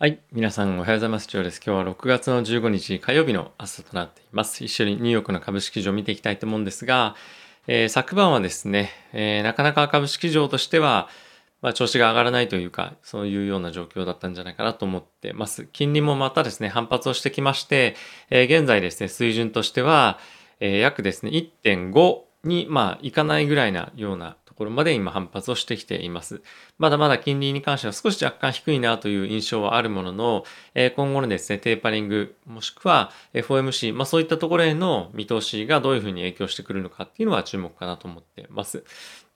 はい。皆さんおはようございます。ジョーです。今日は6月の15日火曜日の朝となっています。一緒にニューヨークの株式市場を見ていきたいと思うんですが、えー昨晩はですね、えーなかなか株式市場としては、まあ、調子が上がらないというか、そういうような状況だったんじゃないかなと思ってます。金利もまたですね、反発をしてきまして、えー現在ですね、水準としては、え約ですね、1.5に、まあ、いかないぐらいなようなころまで今反発をしてきています。まだまだ金利に関しては少し若干低いなという印象はあるものの、え今後のですね、テーパリング、もしくは FOMC、まあそういったところへの見通しがどういうふうに影響してくるのかっていうのは注目かなと思っています。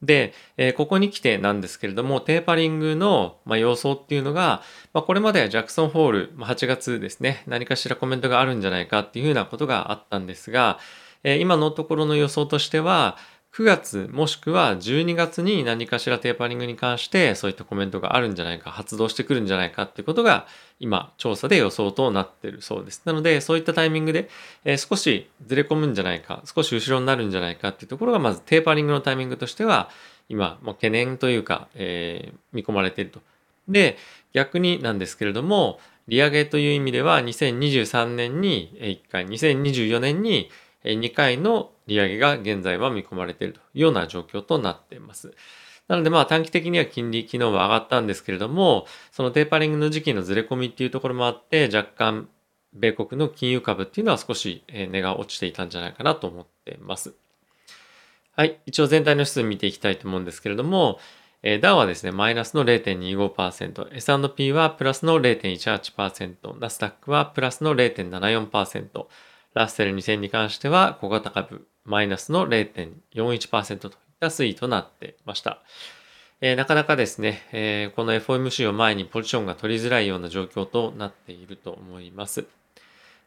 で、えここに来てなんですけれども、テーパリングの、ま、様相っていうのが、ま、これまではジャクソンホール、ま、8月ですね、何かしらコメントがあるんじゃないかっていうふうなことがあったんですが、え今のところの予想としては、9月もしくは12月に何かしらテーパリングに関してそういったコメントがあるんじゃないか、発動してくるんじゃないかってことが今調査で予想となっているそうです。なのでそういったタイミングで、えー少しずれ込むんじゃないか、少し後ろになるんじゃないかっていうところがまずテーパリングのタイミングとしては今もう懸念というか、えー見込まれていると。で、逆になんですけれども、利上げという意味では2023年に1回、2024年に2回の利上げが現在は見込まれているというような状況となっています。なのでまあ短期的には金利昨日は上がったんですけれども、そのテーパリングの時期のずれ込みっていうところもあって、若干米国の金融株っていうのは少し値が落ちていたんじゃないかなと思っています。はい。一応全体の指数見ていきたいと思うんですけれども、えーダウはですね、マイナスの0.25%、S&P はプラスの0.18%、ナスダックはプラスの0.74%、ラッセル2000に関しては小型株マイナスの0.41%といった推移となってました。えーなかなかですね、えーこの FOMC を前にポジションが取りづらいような状況となっていると思います。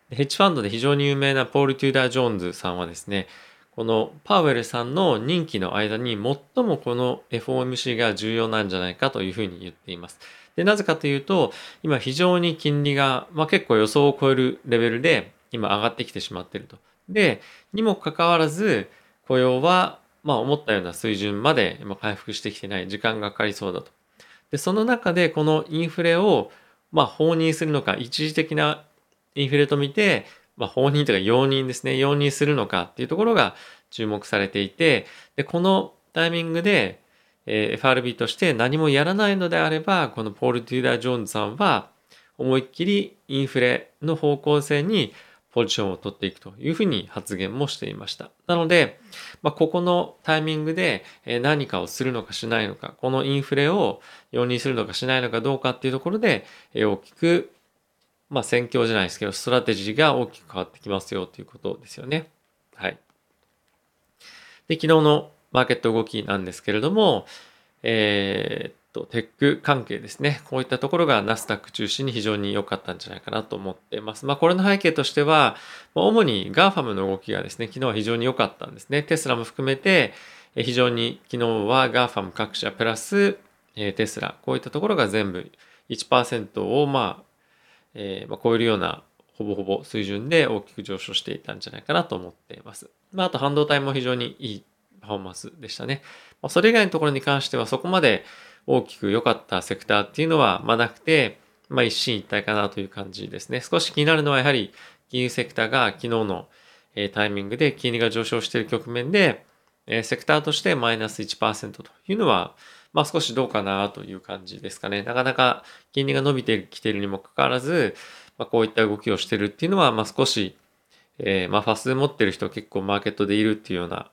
ヘッジファンドで非常に有名なポール・テューダー・ジョーンズさんはですね、このパウエルさんの任期の間に最もこの FOMC が重要なんじゃないかというふうに言っています。で、なぜかというと、今非常に金利が、まあ、結構予想を超えるレベルで今上がってきてしまっていると。で、にもかかわらず雇用はまあ思ったような水準まで今回復してきてない時間がかかりそうだと。で、その中でこのインフレをまあ放任するのか、一時的なインフレと見て、まあ放任というか容認ですね、容認するのかっていうところが注目されていて、で、このタイミングで、えー FRB として何もやらないのであれば、このポール・テューダー・ジョーンズさんは思いっきりインフレの方向性にポジションを取っていくというふうに発言もしていました。なので、まあ、ここのタイミングで何かをするのかしないのか、このインフレを容認するのかしないのかどうかっていうところで、大きく、まあ、戦況じゃないですけど、ストラテジーが大きく変わってきますよということですよね。はい。で、昨日のマーケット動きなんですけれども、えーと、テック関係ですね。こういったところがナスダック中心に非常に良かったんじゃないかなと思っています。まあ、これの背景としては、主に GAFAM の動きがですね、昨日は非常に良かったんですね。テスラも含めて、非常に昨日は GAFAM 各社プラス、えテスラ、こういったところが全部1%をまあ、えーまあ、超えるようなほぼほぼ水準で大きく上昇していたんじゃないかなと思っています。まあ、あと半導体も非常にいいパフォーマンスでしたね。まあ、それ以外のところに関してはそこまで大きく良かったセクターっていうのはまあなくて、まあ一進一退かなという感じですね。少し気になるのはやはり金融セクターが昨日のえタイミングで金利が上昇している局面で、えセクターとしてマイナス1%というのは、まあ少しどうかなという感じですかね。なかなか金利が伸びてきているにもかかわらず、まあ、こういった動きをしてるっていうのは、まあ少し、えーまあファス持ってる人結構マーケットでいるっていうような、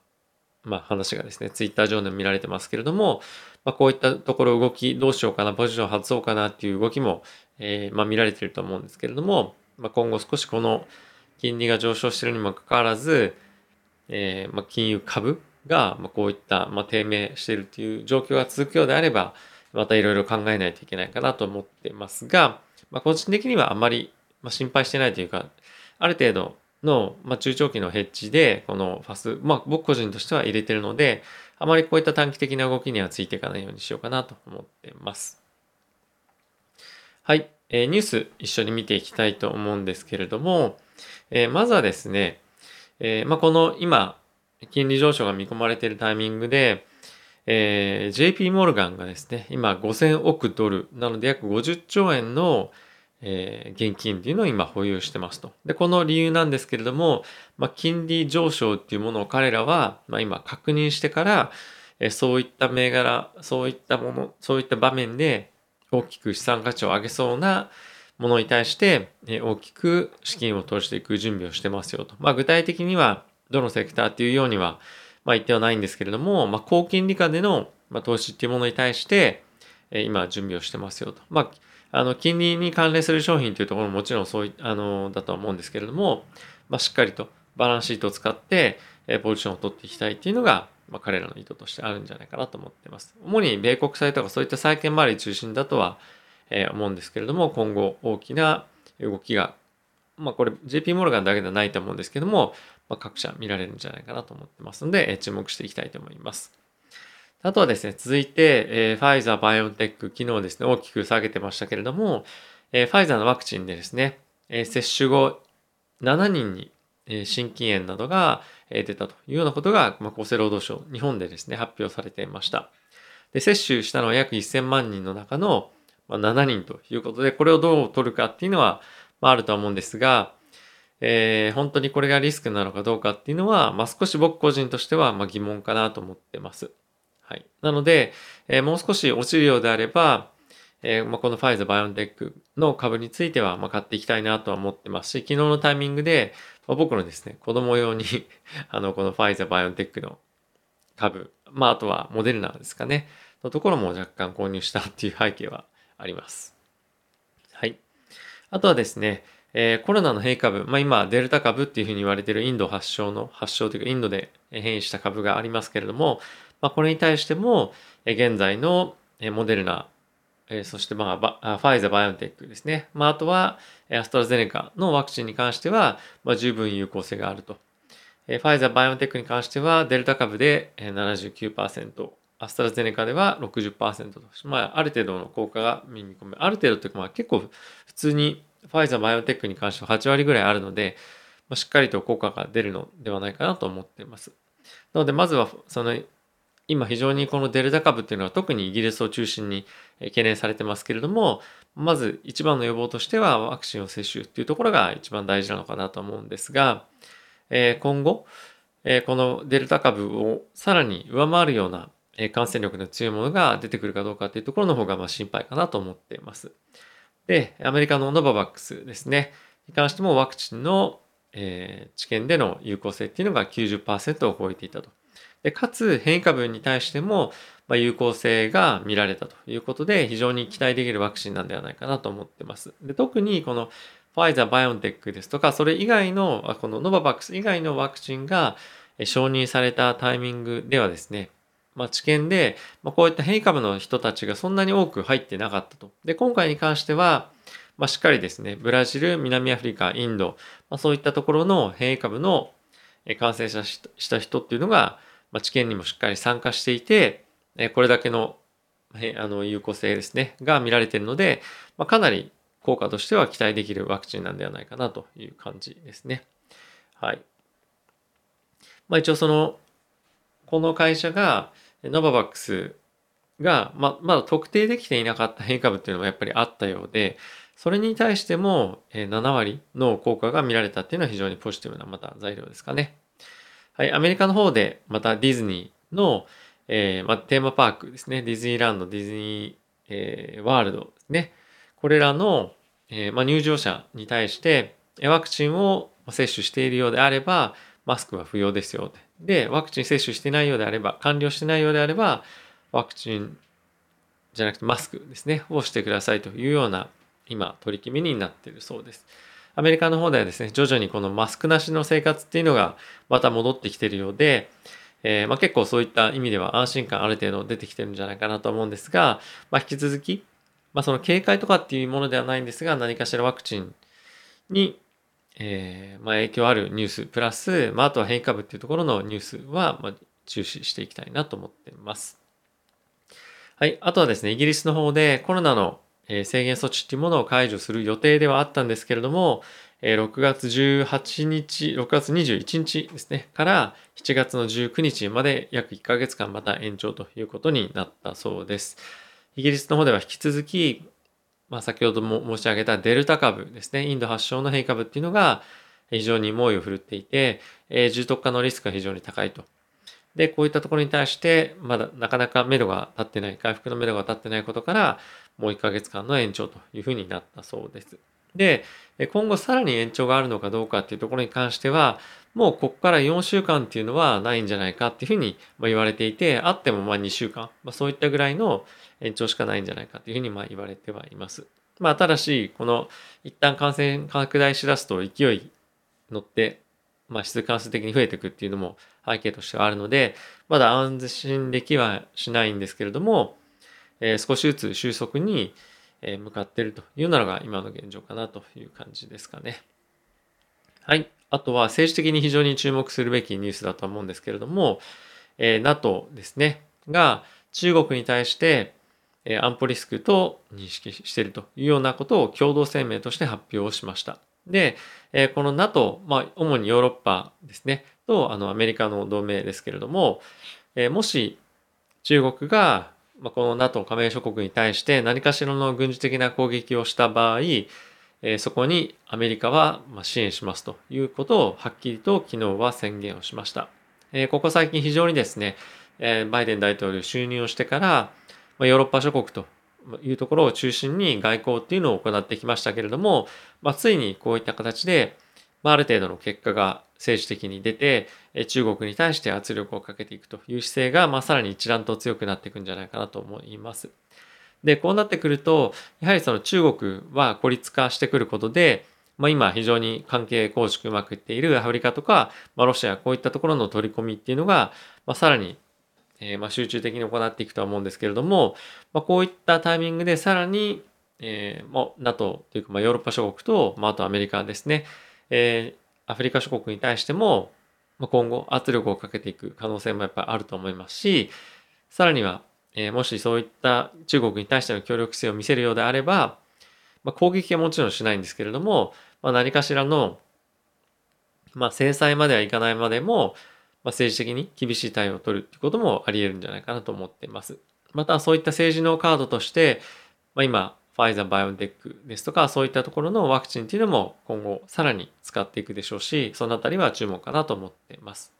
まあ話がですね、ツイッター上でも見られてますけれども、まあこういったところ動きどうしようかな、ポジション外そうかなっていう動きも、えーまあ見られていると思うんですけれども、まあ今後少しこの金利が上昇しているにもかかわらず、えーまあ、金融株が、まあ、こういった、まあ、低迷しているっていう状況が続くようであれば、またいろいろ考えないといけないかなと思ってますが、まあ、個人的にはあまり、まあ、心配してないというか、ある程度の、まあ、中長期のヘッジで、このファス、まあ、僕個人としては入れてるので、あまりこういった短期的な動きにはついていかないようにしようかなと思ってます。はい。えーニュース一緒に見ていきたいと思うんですけれども、えーまずはですね、えーまあ、この今、金利上昇が見込まれているタイミングで、えー JP モルガンがですね、今5000億ドルなので約50兆円の、えー、現金っていうのを今保有してますと。で、この理由なんですけれども、まあ、金利上昇っていうものを彼らは、まあ、今確認してから、えー、そういった銘柄、そういったもの、そういった場面で大きく資産価値を上げそうなものに対して、えー、大きく資金を投じていく準備をしてますよと。まあ、具体的には、どのセクターっていうようには、まあ、言ってはないんですけれども、まあ、高金利下での、まあ、投資っていうものに対して、えー、今準備をしてますよと。まああの、金利に関連する商品というところももちろんそうい、あの、だとは思うんですけれども、まあ、しっかりとバランスシートを使って、えポジションを取っていきたいっていうのが、まあ、彼らの意図としてあるんじゃないかなと思っています。主に米国債とかそういった債券周り中心だとは、え思うんですけれども、今後大きな動きが、まあこれ JP モルガンだけではないと思うんですけども、まあ、各社見られるんじゃないかなと思ってますので、え注目していきたいと思います。あとはですね、続いて、えー、ファイザー、バイオンテック、昨日ですね、大きく下げてましたけれども、えー、ファイザーのワクチンでですね、えー、接種後7人に、え、心筋炎などが、え、出たというようなことが、まあ、厚生労働省、日本でですね、発表されていました。で、接種したのは約1000万人の中の、まあ、7人ということで、これをどう取るかっていうのは、まあ、あるとは思うんですが、えー、本当にこれがリスクなのかどうかっていうのは、まあ、少し僕個人としては、ま、疑問かなと思ってます。はい。なので、えー、もう少し落ちるようであれば、えーまあ、このファイザー、バイオンテックの株については、まあ、買っていきたいなとは思ってますし、昨日のタイミングで、まあ、僕のですね、子供用に あの、このファイザー、バイオンテックの株、まあ、あとはモデルナですかね、のところも若干購入したっていう背景はあります。はい。あとはですね、えー、コロナの変異株、まあ、今、デルタ株っていうふうに言われているインド発祥の、発祥というか、インドで変異した株がありますけれども、まあ、これに対しても、現在のモデルナ、そしてまあファイザー、バイオンテックですね。まあ、あとはアストラゼネカのワクチンに関しては、まあ、十分有効性があると。ファイザー、バイオンテックに関してはデルタ株で79%、アストラゼネカでは60%と、まあ、ある程度の効果が見込め、ある程度というか、まあ、結構普通にファイザー、バイオンテックに関しては8割ぐらいあるので、まあ、しっかりと効果が出るのではないかなと思っています。なので、まずはその今非常にこのデルタ株っていうのは特にイギリスを中心に懸念されてますけれども、まず一番の予防としてはワクチンを接種っていうところが一番大事なのかなと思うんですが、え今後、えこのデルタ株をさらに上回るような感染力の強いものが出てくるかどうかっていうところの方がま心配かなと思っています。で、アメリカのノババックスですね、に関してもワクチンの、え治験での有効性っていうのが90%を超えていたと。でかつ変異株に対しても、ま有効性が見られたということで非常に期待できるワクチンなんではないかなと思ってます。で特にこのファイザー、バイオンテックですとか、それ以外の、このノババックス以外のワクチンが承認されたタイミングではですね、まあ、治験で、まあ、こういった変異株の人たちがそんなに多く入ってなかったと。で、今回に関しては、まあ、しっかりですね、ブラジル、南アフリカ、インド、まあ、そういったところの変異株の感染者した人っていうのが、まあ、治験にもしっかり参加していて、えこれだけのあの有効性ですね、が見られているので、まあ、かなり効果としては期待できるワクチンなんではないかなという感じですね。はい。まあ一応その、この会社が、ノババックスが、ままだ特定できていなかった変異株っていうのもやっぱりあったようで、それに対しても7割の効果が見られたっていうのは非常にポジティブなまた材料ですかね。はい、アメリカの方でまたディズニーの、えーまテーマパークですね、ディズニーランド、ディズニー、えー、ワールドですね、これらの、えーま入場者に対してワクチンを接種しているようであれば、マスクは不要ですよ。で、ワクチン接種してないようであれば、完了してないようであれば、ワクチンじゃなくてマスクですね、をしてくださいというような今取り決めになっているそうです。アメリカの方ではですね、徐々にこのマスクなしの生活っていうのがまた戻ってきているようで、えー、まあ、結構そういった意味では安心感ある程度出てきてるんじゃないかなと思うんですが、まあ、引き続き、まあ、その警戒とかっていうものではないんですが、何かしらワクチンに、えー、まあ、影響あるニュース、プラス、まあ、あとは変異株っていうところのニュースは、ま注視していきたいなと思っています。はい。あとはですね、イギリスの方でコロナのえ制限措置っていうものを解除する予定ではあったんですけれども、え6月18日、6月21日ですね、から7月の19日まで約1ヶ月間また延長ということになったそうです。イギリスの方では引き続き、まあ、先ほども申し上げたデルタ株ですね、インド発症の変異株っていうのが非常に猛威を振るっていて、え、重篤化のリスクが非常に高いと。で、こういったところに対して、まだなかなか目処が立ってない、回復の目処が立ってないことから、もう1ヶ月間の延長というふうになったそうです。で、今後さらに延長があるのかどうかっていうところに関しては、もうここから4週間っていうのはないんじゃないかっていうふうに言われていて、あってもまあ2週間、まあ、そういったぐらいの延長しかないんじゃないかっていうふうにまあ言われてはいます。まあただし、この一旦感染拡大しだすと勢い乗って、まあ、質関数的に増えていくっていうのも背景としてはあるので、まだ安心できはしないんですけれども、え、少しずつ収束に向かっているというのが今の現状かなという感じですかね。はい。あとは政治的に非常に注目するべきニュースだと思うんですけれども、え、NATO ですね、が中国に対して、安保リスクと認識しているというようなことを共同声明として発表しました。で、え、この NATO、まあ、主にヨーロッパですね、とあのアメリカの同盟ですけれども、え、もし中国が、まあ、この NATO 加盟諸国に対して何かしらの軍事的な攻撃をした場合、え、そこにアメリカは支援しますということをはっきりと昨日は宣言をしました。え、ここ最近非常にですね、え、バイデン大統領就任をしてから、ま、ヨーロッパ諸国というところを中心に外交っていうのを行ってきましたけれども、まあ、ついにこういった形で、まあ、ある程度の結果が政治的に出て、中国に対して圧力をかけていくという姿勢が、まあ、さらに一段と強くなっていくんじゃないかなと思います。で、こうなってくると、やはりその中国は孤立化してくることで、まあ、今非常に関係構築うまくいっているアフリカとか、まあ、ロシア、こういったところの取り込みっていうのが、まあ、さらにえー、まあ、集中的に行っていくとは思うんですけれども、まあ、こういったタイミングでさらに、えー、もう NATO というか、まあ、ヨーロッパ諸国と、まあ、あとアメリカですね、えー、アフリカ諸国に対しても、ま、今後圧力をかけていく可能性もやっぱりあると思いますし、さらには、え、もしそういった中国に対しての協力性を見せるようであれば、ま、攻撃はもちろんしないんですけれども、ま、何かしらの、ま、制裁まではいかないまでも、ま、政治的に厳しい対応を取るっていうこともあり得るんじゃないかなと思っています。またそういった政治のカードとして、まあ、今、ファイザー、バイオンテックですとか、そういったところのワクチンっていうのも今後さらに使っていくでしょうし、そのあたりは注目かなと思っています。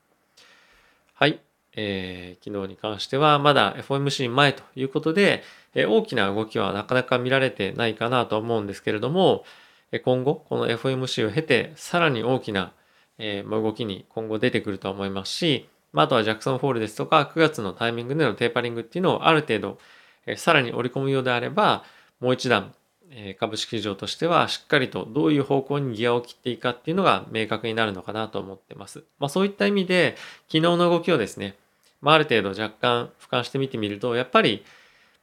はい。えー、昨日に関してはまだ FOMC 前ということで、えー、大きな動きはなかなか見られてないかなと思うんですけれども、え、今後、この FOMC を経て、さらに大きなえー、動きに今後出てくると思いますし、まあ、とはジャクソンフォールですとか9月のタイミングでのテーパリングっていうのをある程度、え、さらに織り込むようであればもう一段、え、株式市場としてはしっかりとどういう方向にギアを切っていくかっていうのが明確になるのかなと思ってます。まあ、そういった意味で昨日の動きをですね、まあ、ある程度若干俯瞰してみてみるとやっぱり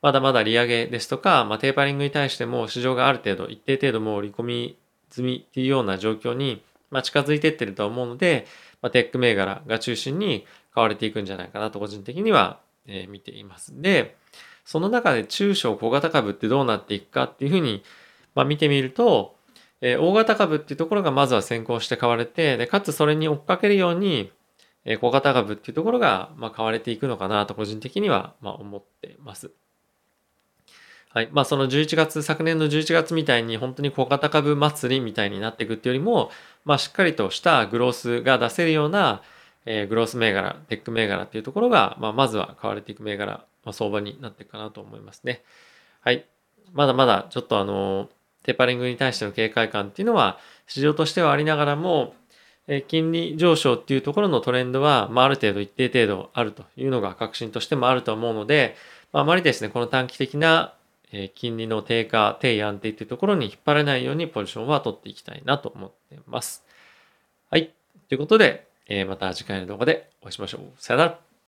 まだまだ利上げですとか、まあ、テーパリングに対しても市場がある程度一定程度もう織り込み済みっていうような状況にま、近づいてってると思うので、まあ、テック銘柄が中心に買われていくんじゃないかなと個人的には、え、見ています。で、その中で中小小型株ってどうなっていくかっていうふうに、まあ、見てみると、えー、大型株っていうところがまずは先行して買われて、で、かつそれに追っかけるように、えー、小型株っていうところが、まあ、買われていくのかなと個人的には、まあ、思ってます。はい。まあその11月、昨年の11月みたいに本当に小型株祭りみたいになっていくっていうよりも、まあしっかりとしたグロースが出せるような、えー、グロース銘柄、テック銘柄っていうところが、まあまずは買われていく銘柄、まあ、相場になっていくかなと思いますね。はい。まだまだちょっとあの、テーパリングに対しての警戒感っていうのは市場としてはありながらも、え金利上昇っていうところのトレンドは、まあ、ある程度一定程度あるというのが確信としてもあると思うので、まあ、あまりですね、この短期的な金利の低下、低位安定というところに引っ張れないようにポジションは取っていきたいなと思っています。はい。ということで、えまた次回の動画でお会いしましょう。さよなら。